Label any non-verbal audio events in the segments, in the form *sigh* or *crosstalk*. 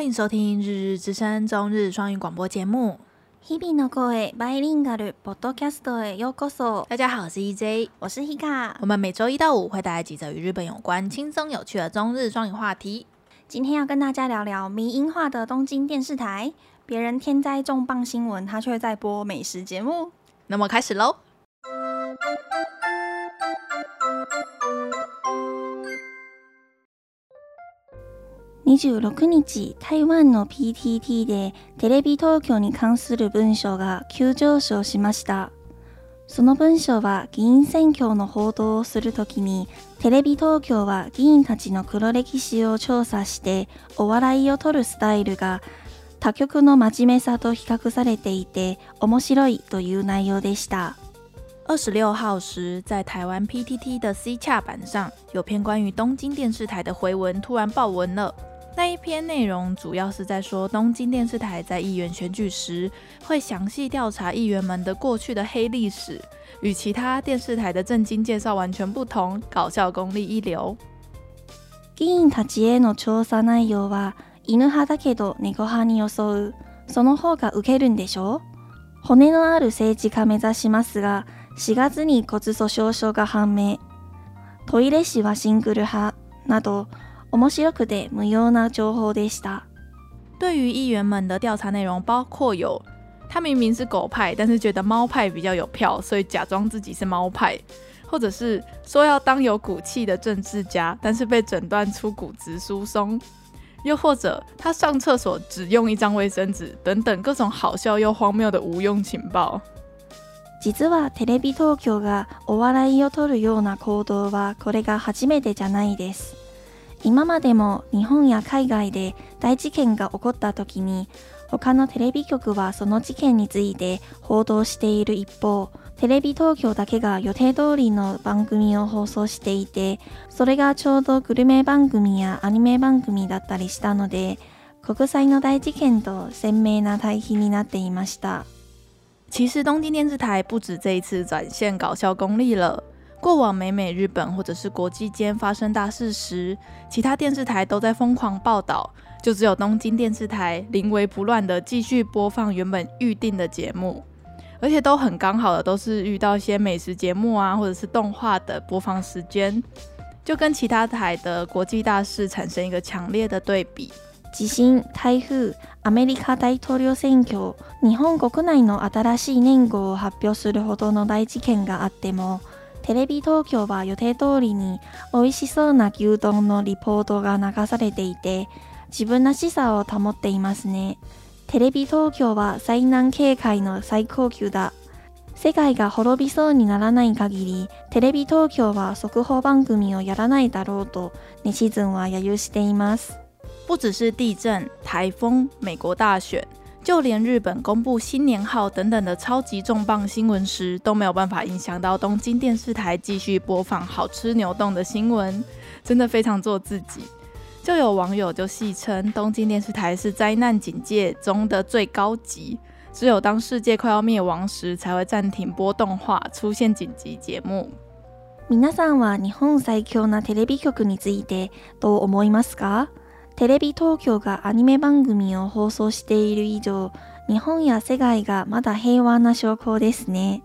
欢迎收听《日日之声》中日双语广播节目。日々の声バイリンガルポッドキャストへようこそ。大家好，我是 EJ，我是 Hika。我们每周一到五会带来几则与日本有关、轻松有趣的中日双语话题。今天要跟大家聊聊迷因化的东京电视台，别人天灾重磅新闻，他却在播美食节目。那么开始喽。 26日、台湾の PTT でテレビ东京に关する文章が急上升しました。その文章は议员选挙の报道をするときに、テレビ东京は议员たちの黒歴史を调查してお笑いを取るスタイルが他局の真面目さと比较されていて面白いという内容でした。二十六号时，在台湾 PTT 的 C 洽版上，有篇关于东京电视台的回文突然爆文了。那一篇内容主要是在说东京电视台在议员选举时会详细调查议员们的过去的黑历史，与其他电视台的政经介绍完全不同，搞笑功力一流。议员たちへの调查内容は犬派だけど猫派に装う，その方がウケるんでしょ？骨のある政治家目指しますが4月に骨粗しょう症が判明。トイレ氏はシングル派など。 面白くて无用な情报でした。对于议员们的调查内容，包括有他明明是狗派，但是觉得猫派比较有票，所以假装自己是猫派；或者是说要当有骨气的政治家，但是被诊断出骨质疏松；又或者他上厕所只用一张卫生纸，等等各种好笑又荒谬的无用情报。実はテレビ东京がお笑いを取るような行动はこれが初めてじゃないです。 今までも日本や海外で大事件が起こった时に他のテレビ局はその事件について报道している一方テレビ东京だけが予定通りの番组を放送していてそれがちょうどグルメ番组やアニメ番组だったりしたので国际の大事件と鲜明な対比になっていました。其实东京电视台不止这一次展现搞笑功力了。过往每每日本或者是国际间发生大事时，其他电视台都在疯狂报道，就只有东京电视台临危不乱的继续播放原本预定的节目，而且都很刚好的都是遇到一些美食节目啊，或者是动画的播放时间，就跟其他台的国际大事产生一个强烈的对比。地震、台风、アメリカ大统领选挙、日本国内の新しい年号を発表するほどの大事件があっても。 テレビ东京は予定通りに美味しそうな牛丼のリポートが流されていて自分らしさを保っていますね。テレビ东京は灾难警戒の最高级だ。世界が灭びそうにならない限り、テレビ东京は速报番组をやらないだろうとネシズンは揶揄しています。不只是地震、台风、美国大选。就连日本公布新年号等等的超级重磅新闻时，都没有办法影响到东京电视台继续播放好吃牛丼的新闻，真的非常做自己。就有网友就戏称，东京电视台是灾难警戒中的最高级，只有当世界快要灭亡时才会暂停播动画，出现紧急节目。皆さんは日本最强なテレビ局についてどう思いますか？ テレビ东京がアニメ番组を放送している以上，日本や世界がまだ平和な证拠ですね。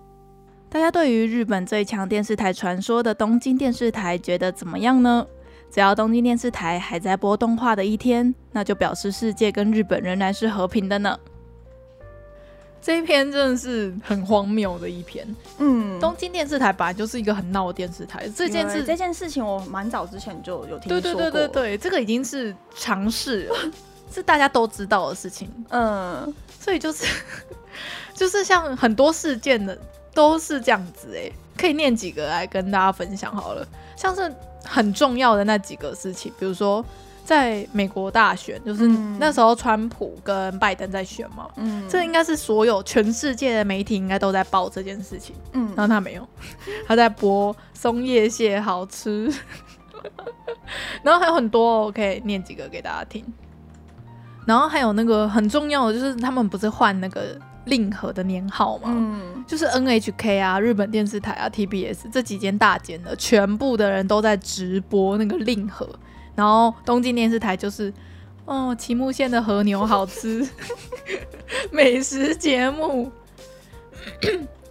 大家对于日本最强电视台传说的东京电视台觉得怎么样呢？只要东京电视台还在播动画的一天，那就表示世界跟日本仍然是和平的呢。 这一篇真的是很荒谬的一篇。嗯，东京电视台本来就是一个很闹的电视台，这件事这件事情我蛮早之前就有听说过。对对对对对，这个已经是常识了，*laughs* 是大家都知道的事情。嗯，所以就是 *laughs* 就是像很多事件的都是这样子哎，可以念几个来跟大家分享好了，像是很重要的那几个事情，比如说。在美国大选，就是那时候川普跟拜登在选嘛，嗯，这应该是所有全世界的媒体应该都在报这件事情，嗯，然后他没有，*laughs* 他在播松叶蟹好吃，*laughs* 然后还有很多，我可以念几个给大家听，然后还有那个很重要的就是他们不是换那个令和的年号嘛，嗯，就是 NHK 啊，日本电视台啊，TBS 这几间大间的，全部的人都在直播那个令和。然后东京电视台就是哦，岐阜县的和牛好吃，*laughs* 美食节目。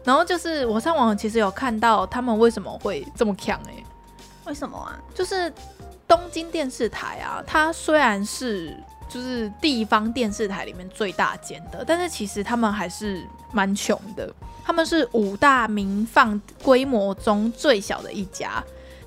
然后就是我上网其实有看到他们为什么会这么强哎？为什么啊？就是东京电视台啊，它虽然是就是地方电视台里面最大间的，但是其实他们还是蛮穷的。他们是五大民放规模中最小的一家。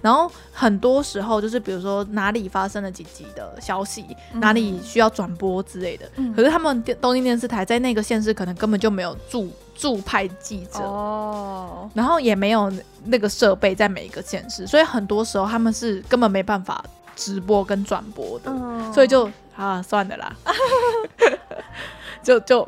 然后很多时候就是，比如说哪里发生了紧急的消息，嗯、哪里需要转播之类的。嗯、可是他们东京电视台在那个县市可能根本就没有驻驻派记者，哦，然后也没有那个设备在每一个县市，所以很多时候他们是根本没办法直播跟转播的。嗯、所以就啊，算了啦，就 *laughs* 就。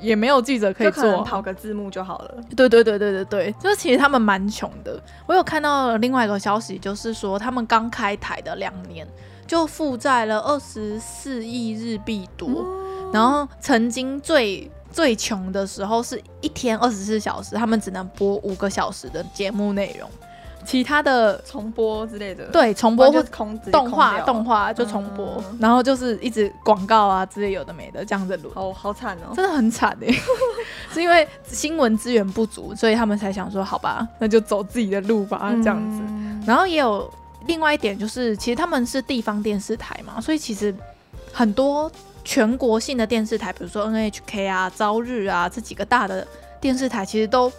也没有记者可以做，跑个字幕就好了。对对对对对对，就是其实他们蛮穷的。我有看到另外一个消息，就是说他们刚开台的两年就负债了二十四亿日币多，嗯、然后曾经最最穷的时候是一天二十四小时，他们只能播五个小时的节目内容。其他的重播之类的，对，重播或动画动画就重播，嗯、然后就是一直广告啊之类有的没的这样子录，哦好惨哦，真的很惨哎，*laughs* 是因为新闻资源不足，所以他们才想说好吧，那就走自己的路吧这样子。嗯、然后也有另外一点就是，其实他们是地方电视台嘛，所以其实很多全国性的电视台，比如说 NHK 啊、朝日啊这几个大的电视台，其实都。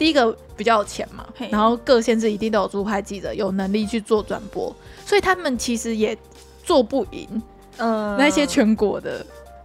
第一个比较有钱嘛，然后各县市一定都有驻派记者，有能力去做转播，所以他们其实也做不赢，呃，那些全国的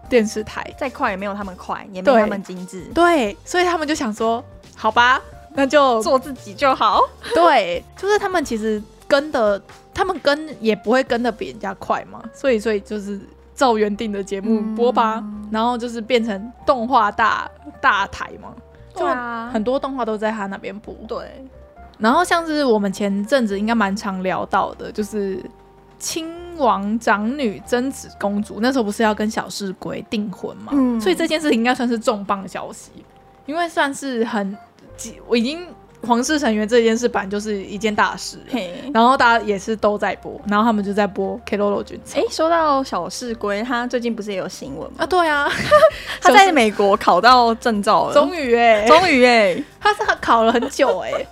电视台，再快也没有他们快，也没有他们精致，对，所以他们就想说，好吧，那就做自己就好，*laughs* 对，就是他们其实跟的，他们跟也不会跟的比人家快嘛，所以所以就是照原定的节目播吧，嗯、然后就是变成动画大大台嘛。对啊，很多动画都在他那边播。对，然后像是我们前阵子应该蛮常聊到的，就是亲王长女贞子公主，那时候不是要跟小市龟订婚嘛？嗯，所以这件事情应该算是重磅消息，因为算是很，我已经。皇室成员这件事本就是一件大事，嘿然后大家也是都在播，然后他们就在播《Keroro 军曹》。哎，说到小士龟，他最近不是也有新闻吗？啊，对啊，*laughs* 他在美国考到证照了，*laughs* 终于哎，终于哎，他是他考了很久哎，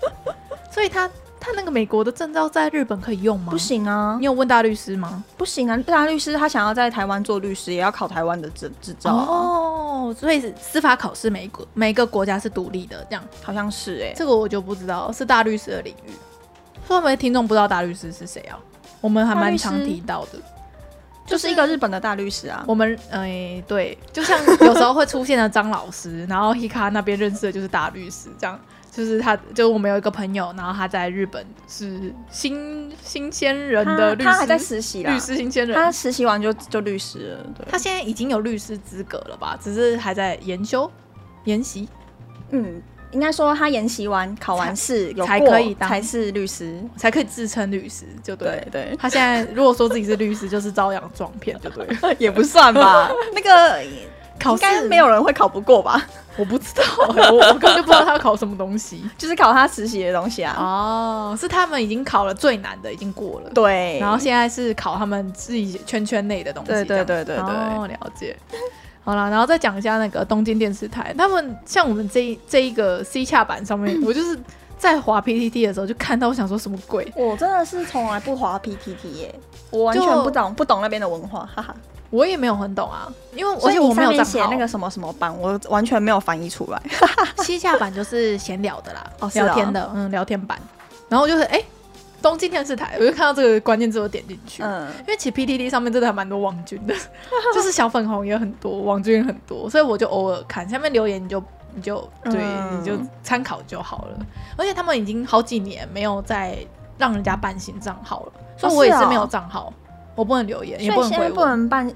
所以他。他那个美国的证照在日本可以用吗？不行啊！你有问大律师吗？不行啊！大律师他想要在台湾做律师，也要考台湾的证执照哦。所以司法考试每个每个国家是独立的，这样好像是哎、欸，这个我就不知道，是大律师的领域。会不会听众不知道大律师是谁啊？我们还蛮常提到的，就是一个日本的大律师啊。我们哎、欸，对，就像有时候会出现的张老师，*laughs* 然后 Hika 那边认识的就是大律师，这样。就是他，就是我们有一个朋友，然后他在日本是新新鲜人的律师，他还在实习，律师新鲜人，他实习完就就律师了。对，他现在已经有律师资格了吧？只是还在研修、研习。嗯，应该说他研习完、考完试才可以当，才是律师，才可以自称律师，就对。对，对，他现在如果说自己是律师，就是招摇撞骗，就对，*laughs* 也不算吧。*laughs* 那个。考试应该没有人会考不过吧？*laughs* 我不知道、欸，我我根本就不知道他要考什么东西，*laughs* 就是考他实习的东西啊。哦，是他们已经考了最难的，已经过了。对，然后现在是考他们自己圈圈内的东西。对对对对对，哦，了解。好了，然后再讲一下那个东京电视台，他们像我们这一这一个 C 洽版上面，*clears throat* 我就是在滑 PPT 的时候就看到，我想说什么鬼？我真的是从来不滑 PPT 耶，我完全不懂不懂那边的文化，哈哈。我也没有很懂啊，因为而且我没有写那个什么什么版，我完全没有翻译出来。*laughs* 西夏版就是闲聊的啦，哦，聊天的，嗯，聊天版。然后就是哎，东京电视台，我就看到这个关键字，我点进去。嗯，因为其实 PTT 上面真的还蛮多网军的，*laughs* 就是小粉红也很多，网军也很多，所以我就偶尔看下面留言，你就你就对，你就参考就好了。而且他们已经好几年没有再让人家办新账号了，所以我也是没有账号。我不能留言，也不能回我。不能办，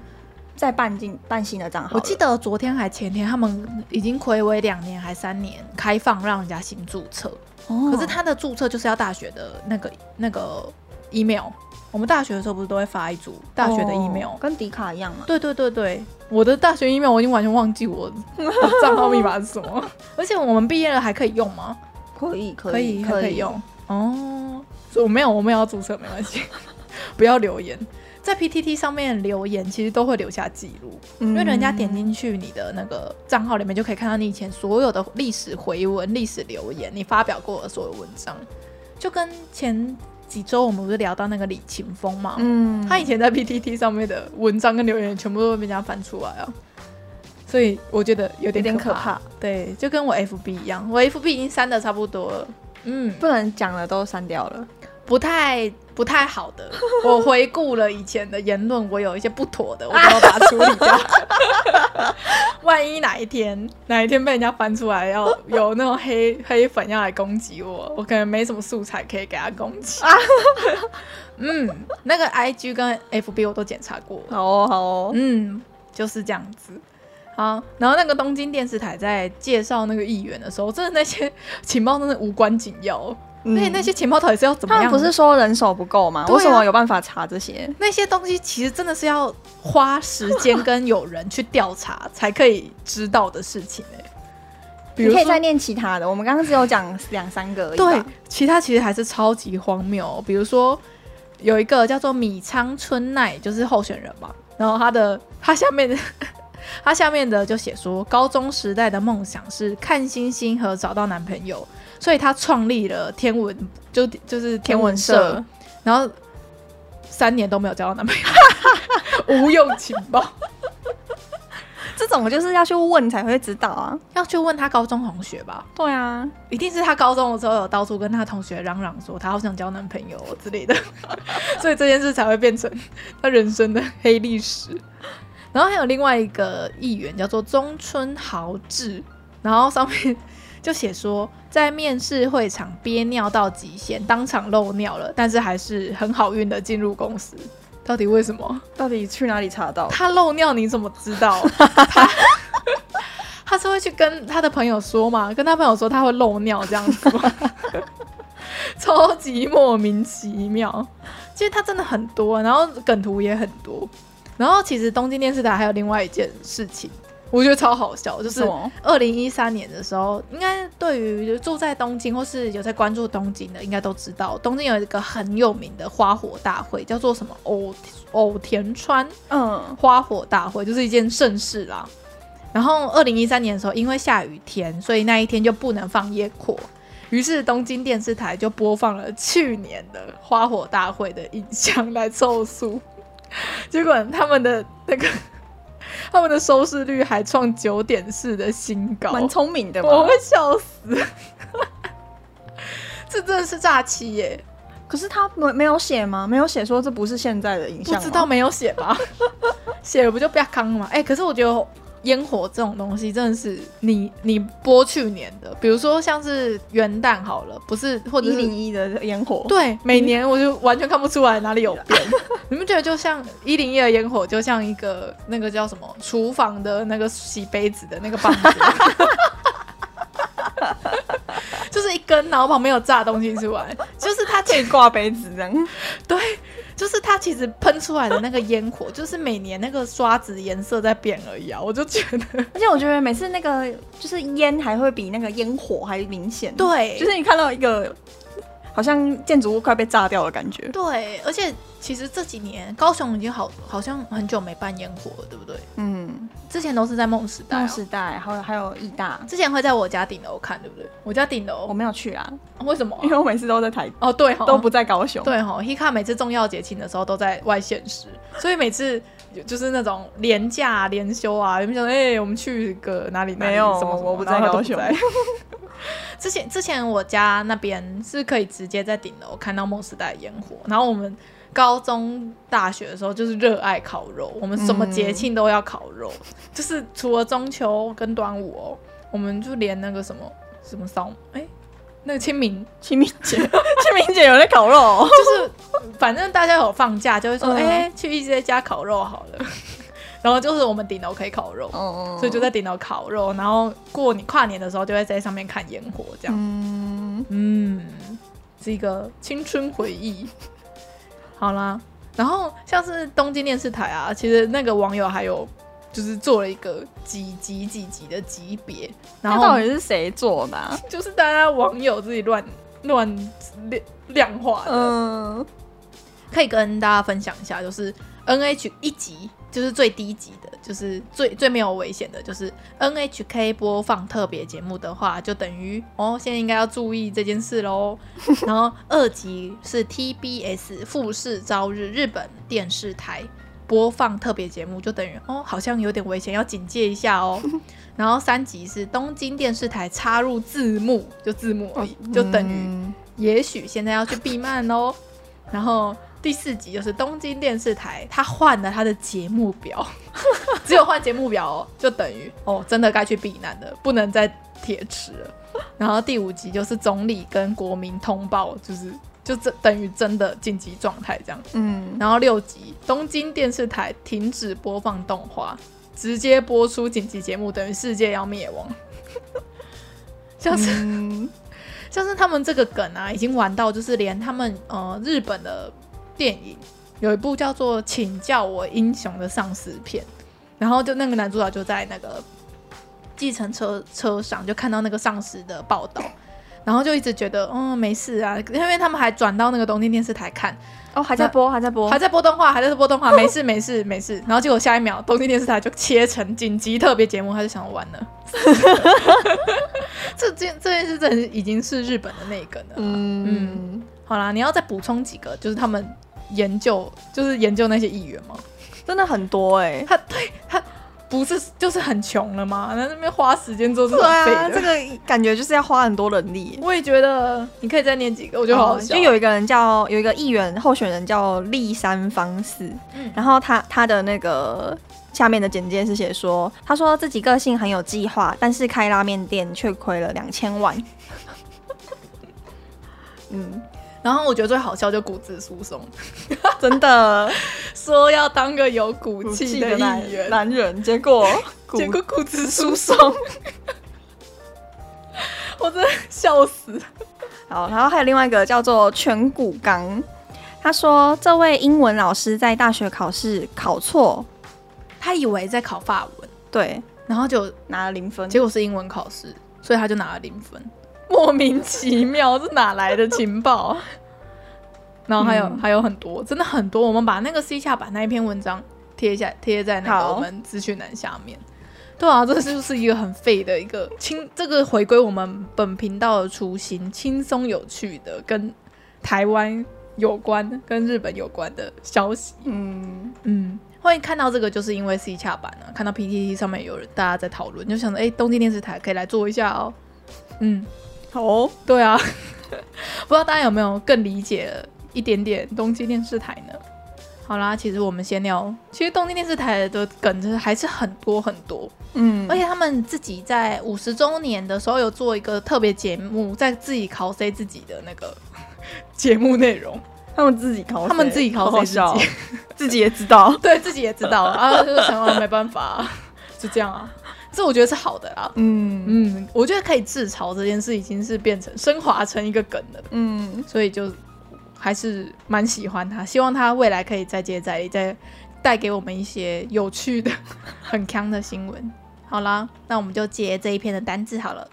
再办进办新的账号。我记得昨天还前天，他们已经暌违两年还三年开放让人家新注册。哦。可是他的注册就是要大学的那个那个 email。我们大学的时候不是都会发一组大学的 email，、哦、跟迪卡一样嘛？对对对对，我的大学 email 我已经完全忘记我的 *laughs* 账号密码是什么。*laughs* 而且我们毕业了还可以用吗？可以可以可以，可以用。哦，所以我没有我没有要注册没关系，*laughs* 不要留言。在 PTT 上面留言，其实都会留下记录，嗯、因为人家点进去你的那个账号里面，就可以看到你以前所有的历史回文、历史留言，你发表过的所有文章。就跟前几周我们不是聊到那个李琴峰嘛，嗯，他以前在 PTT 上面的文章跟留言，全部都会被人家翻出来啊。所以我觉得有点可怕，可怕，对，就跟我 FB 一样，我 FB 已经删的差不多了，嗯，不能讲的，都删掉了，不太不太好的。*laughs* 我回顾了以前的言论，我有一些不妥的，我都要把它处理掉。*laughs* 万一哪一天哪一天被人家翻出来，要有那种黑黑粉要来攻击我，我可能没什么素材可以给他攻击。*laughs* 嗯，那个 IG 跟 FB 我都检查过，好哦好哦，嗯，就是这样子。啊，然后那个东京电视台在介绍那个议员的时候，真的那些情报真的无关紧要。那、嗯、那些情报到底是要怎么样？他们不是说人手不够吗？啊、为什么有办法查这些？那些东西其实真的是要花时间跟有人去调查才可以知道的事情哎。你可以再念其他的，我们刚刚只有讲两三个而已。对，其他其实还是超级荒谬。比如说有一个叫做米仓春奈，就是候选人嘛，然后他的他下面的。*laughs* 他下面的就写说，高中时代的梦想是看星星和找到男朋友，所以他创立了天文，就就是天文社，然后三年都没有交到男朋友，*laughs* 无用情报。这种就是要去问才会知道啊，要去问他高中同学吧。对啊，一定是他高中的时候有到处跟他同学嚷嚷说他好想交男朋友之类的，*laughs* 所以这件事才会变成他人生的黑历史。然后还有另外一个议员叫做中村豪志，然后上面就写说，在面试会场憋尿到极限，当场漏尿了，但是还是很好运的进入公司。到底为什么？到底去哪里查到？他漏尿你怎么知道？*laughs* 他他是会去跟他的朋友说吗？跟他朋友说他会漏尿这样子吗？*laughs* 超级莫名其妙。其实他真的很多，然后梗图也很多。然后其实东京电视台还有另外一件事情，我觉得超好笑，就是二零一三年的时候，应该对于住在东京或是有在关注东京的，应该都知道，东京有一个很有名的花火大会，叫做什么偶偶田川嗯花火大会，就是一件盛事啦。然后二零一三年的时候，因为下雨天，所以那一天就不能放烟火，于是东京电视台就播放了去年的花火大会的影像来凑数。*laughs* 结果他们的那个，*laughs* 他们的收视率还创九点四的新高，蛮聪明的嘛。我会笑死，*laughs* 这真的是诈欺耶！可是他没没有写吗？没有写说这不是现在的影像，不知道没有写吧？写了不就不要康了吗？哎、欸，可是我觉得。烟火这种东西真的是你你播去年的，比如说像是元旦好了，不是或者一零一的烟火，对，每年我就完全看不出来哪里有变。*laughs* 你们觉得就像一零一的烟火，就像一个那个叫什么厨房的那个洗杯子的那个棒子，*laughs* 就是一根，然后旁边有炸东西出来，就是它可以挂杯子这样，对。就是它其实喷出来的那个烟火，就是每年那个刷子颜色在变而已啊！我就觉得，而且我觉得每次那个就是烟还会比那个烟火还明显。对，就是你看到一个好像建筑物快被炸掉的感觉。对，而且其实这几年高雄已经好好像很久没办烟火了，对不对？嗯。之前都是在梦时代、喔，梦时代，还有还有义大，之前会在我家顶楼看，对不对？我家顶楼我没有去啊，为什么？因为我每次都在台哦，对哦，都不在高雄，对哈。Hika 每次重要节庆的时候都在外县市，所以每次就是那种连假连休啊，有没有想哎、欸，我们去个哪里？哪里没有，什么什么我不在高雄。*laughs* 之前之前我家那边是可以直接在顶楼看到梦时代的烟火，然后我们。高中、大学的时候就是热爱烤肉，我们什么节庆都要烤肉，嗯、*laughs* 就是除了中秋跟端午哦，我们就连那个什么什么烧，哎、欸，那个清明清明节 *laughs* 清明节有在烤肉、哦，就是反正大家有放假就会说，哎、嗯欸，去一些家烤肉好了，然后就是我们顶楼可以烤肉，嗯、所以就在顶楼烤肉，然后过年跨年的时候就会在上面看烟火，这样，嗯，嗯，是一个青春回忆。*laughs* 好啦，然后像是东京电视台啊，其实那个网友还有就是做了一个几级几级的级别，然后到底是谁做的啊？*laughs* 就是大家网友自己乱乱量量化的。嗯，可以跟大家分享一下，就是 NH 一级就是最低级的，就是最最没有危险的，就是 NHK 播放特别节目的话，就等于哦，现在应该要注意这件事喽。*laughs* 然后二级是 TBS 富士朝日日本电视台播放特别节目，就等于哦，好像有点危险，要警戒一下哦。*laughs* 然后三级是东京电视台插入字幕，就字幕而已，就等于也许现在要去避难喽。然后。第四集就是东京电视台，他换了他的节目表，*laughs* 只有换节目表哦，就等于哦，真的该去避难了，不能再铁池了。然后第五集就是总理跟国民通报，就是就这等于真的紧急状态这样。嗯。然后六集东京电视台停止播放动画，直接播出紧急节目，等于世界要灭亡。*laughs* 像是、嗯、像是他们这个梗啊，已经玩到就是连他们呃日本的。电影有一部叫做《请叫我英雄》的丧尸片，然后就那个男主角就在那个计程车车上就看到那个丧尸的报道，*laughs* 然后就一直觉得嗯没事啊，因为他们还转到那个东京电视台看。哦，还在播还在播。还在播动画还在播动画，*laughs* 没事没事没事，然后结果下一秒东京电视台就切成紧急特别节目，他就想玩了，*laughs* 这件这件事真的已经是日本的那个了，嗯。嗯，好啦，你要再补充几个，就是他们。研究就是研究那些议员吗？真的很多哎、欸，他 *laughs* 对他不是就是很穷了吗？在那边花时间做这种，对啊，这个感觉就是要花很多人力。我也觉得，你可以再念几个，我觉得好好笑。就有一个人叫有一个议员候选人叫立山方四，嗯、然后他他的那个下面的简介是写说，他说自己个性很有计划，但是开拉面店却亏了两千万。*laughs* 嗯。然后我觉得最好笑就骨质疏松，*laughs* 真的。*laughs* 说要当个有骨气的男人。男人，结果 *laughs* 结果骨质疏松，我真的笑死。好，然后还有另外一个叫做全骨刚，他说这位英文老师在大学考试考错，他以为在考法文，对，然后就拿了零分，结果是英文考试，所以他就拿了零分。*laughs* 莫名其妙，这哪来的情报？*laughs* 然后还有、嗯、还有很多，真的很多。我们把那个 C 下版那一篇文章贴下，贴在那个我们资讯栏下面。对啊，这就是一个很废的一个轻，这个回归我们本频道的初心，轻松有趣的跟台湾有关、跟日本有关的消息。嗯嗯，欢迎看到这个，就是因为 C 下版啊，看到 PTT 上面有人大家在讨论，就想着哎，东京电视台可以来做一下哦。嗯。哦，对啊，*laughs* 不知道大家有没有更理解了一点点东京电视台呢？好啦，其实我们先聊，其实东京电视台的梗子还是很多很多，嗯，而且他们自己在五十周年的时候有做一个特别节目，在自己考 C 自己的那个 *laughs* 节目内容，他们自己考，他们自己考 C 自己，*laughs* 自己也知道，对自己也知道，啊，就是想要没办法，就这样啊。这我觉得是好的啦，嗯嗯，我觉得可以自嘲这件事已经是变成升华成一个梗了，嗯，所以就还是蛮喜欢他，希望他未来可以再接再厉，再带给我们一些有趣的、很强的新闻。好啦，那我们就接这一篇的单字好了。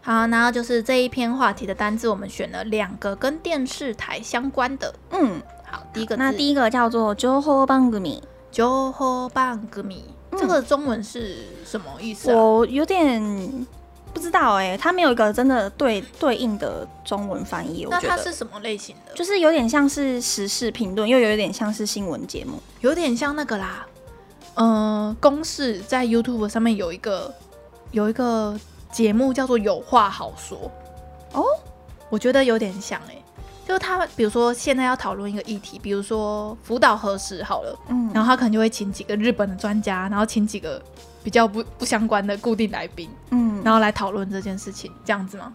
好，然后就是这一篇话题的单字，我们选了两个跟电视台相关的，嗯。好，第一个那第一个叫做情报番组，情报番组，这个中文是什么意思啊？我有点不知道哎，它没有一个真的对对应的中文翻译。那它是什么类型的？就是有点像是时事评论，又有一点像是新闻节目，有点像那个啦。嗯、呃，公式在 YouTube 上面有一个有一个节目叫做《有话好说》哦，我觉得有点像哎。就他，比如说现在要讨论一个议题，比如说福岛核实好了，嗯，然后他可能就会请几个日本的专家，然后请几个比较不不相关的固定来宾，嗯，然后来讨论这件事情，这样子吗？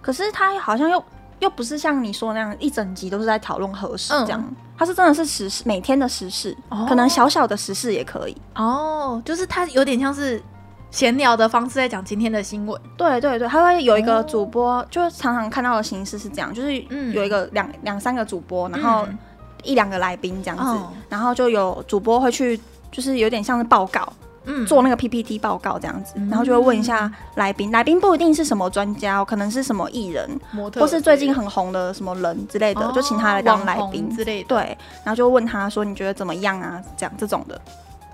可是他好像又又不是像你说那样一整集都是在讨论核实这样，他、嗯、是真的是时事，每天的时事，哦、可能小小的时事也可以哦，就是他有点像是。闲聊的方式在讲今天的新闻，对对对，他会有一个主播，哦、就常常看到的形式是这样，就是有一个两两、嗯、三个主播，然后一两个来宾这样子，嗯、然后就有主播会去，就是有点像是报告，做那个 PPT 报告这样子，嗯、然后就会问一下来宾，来宾不一定是什么专家，可能是什么艺人，或是最近很红的什么人之类的，哦、就请他来当来宾。之类的。对，然后就问他说你觉得怎么样啊？这样这种的。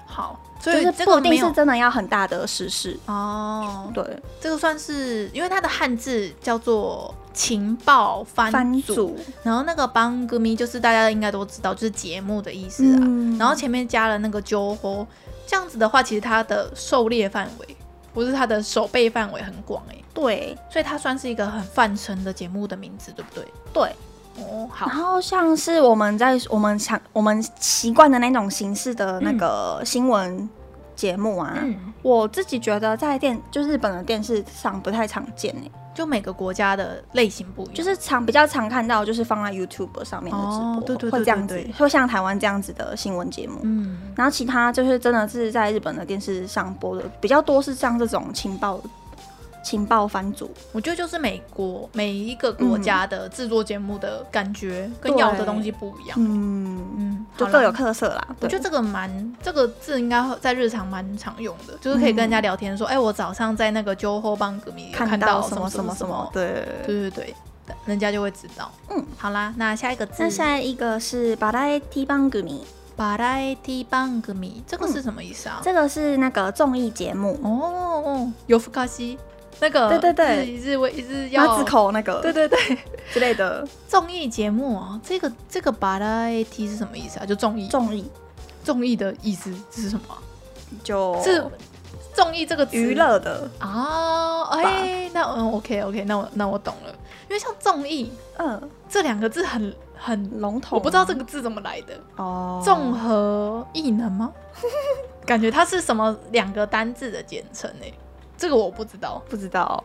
好，所以这个不一定是真的要很大的实事哦。对，这个算是因为它的汉字叫做情报番组，然后那个番组就是大家应该都知道，就是节目的意思啊。嗯、然后前面加了那个情报。这样子的话，其实它的狩猎范围不是它的守备范围很广哎，对，所以它算是一个很泛称的节目的名字，对不对？对，哦，好。然后像是我们在我们常我们习惯的那种形式的那个新闻节目啊，嗯、我自己觉得在电就日本的电视上不太常见哎。就每个国家的类型不一样，就是常比较常看到，就是放在 YouTube 上面的直播，对对对，会这样子，会像台湾这样子的新闻节目。嗯，然后其他就是真的是在日本的电视上播的比较多，是像这种情报。情报番组，我觉得就是美国每一个国家的制作节目的感觉跟要的东西不一样，嗯嗯，就各有特色啦。我觉得这个蛮这个字应该在日常蛮常用的，就是可以跟人家聊天说，哎，我早上在那个酒后帮歌迷看到什么什么什么，对对对对，人家就会知道。嗯，好啦，那下一个字，那下一个是バラエティ番组，バラエティ番组，这个是什么意思啊？这个是那个综艺节目哦，夜ふかし。 那个对对对，一日为一日要马子口那个对对对*laughs* 之类的综艺节目啊，这个这个バラエティ是什么意思啊？就综艺综艺综艺的意思这是什么？就是综艺这个娱乐的啊？哎，那嗯 OK OK，那我那我懂了，因为像综艺嗯这两个字很很笼统，我不知道这个字怎么来的哦，综合艺能吗？*laughs* 感觉它是什么两个单字的简称呢？ 这个我不知道，不知道。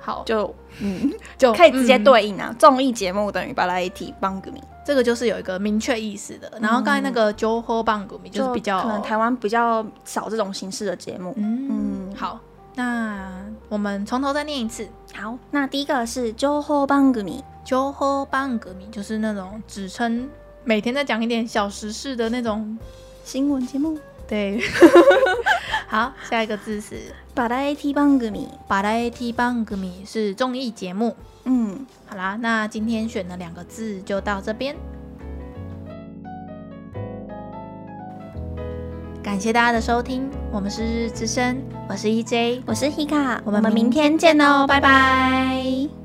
好，就嗯，*laughs* 就可以直接对应啊。综艺节目等于バラエティ番组，这个就是有一个明确意思的。然后刚才那个情报番组就是比较可能台湾比较少这种形式的节目。嗯，好，那我们从头再念一次。好，那第一个是情报番组，情报番组就是那种指称每天在讲一点小时事的那种新闻节目。对， *laughs* *laughs* 好，下一个字是バラエティ番组，バラエティ番组是综艺节目。嗯，好啦，那今天选的两个字就到这边，感谢大家的收听，我们是日日之声，我是 EJ，我是 Hika，我们明天见哦，拜拜。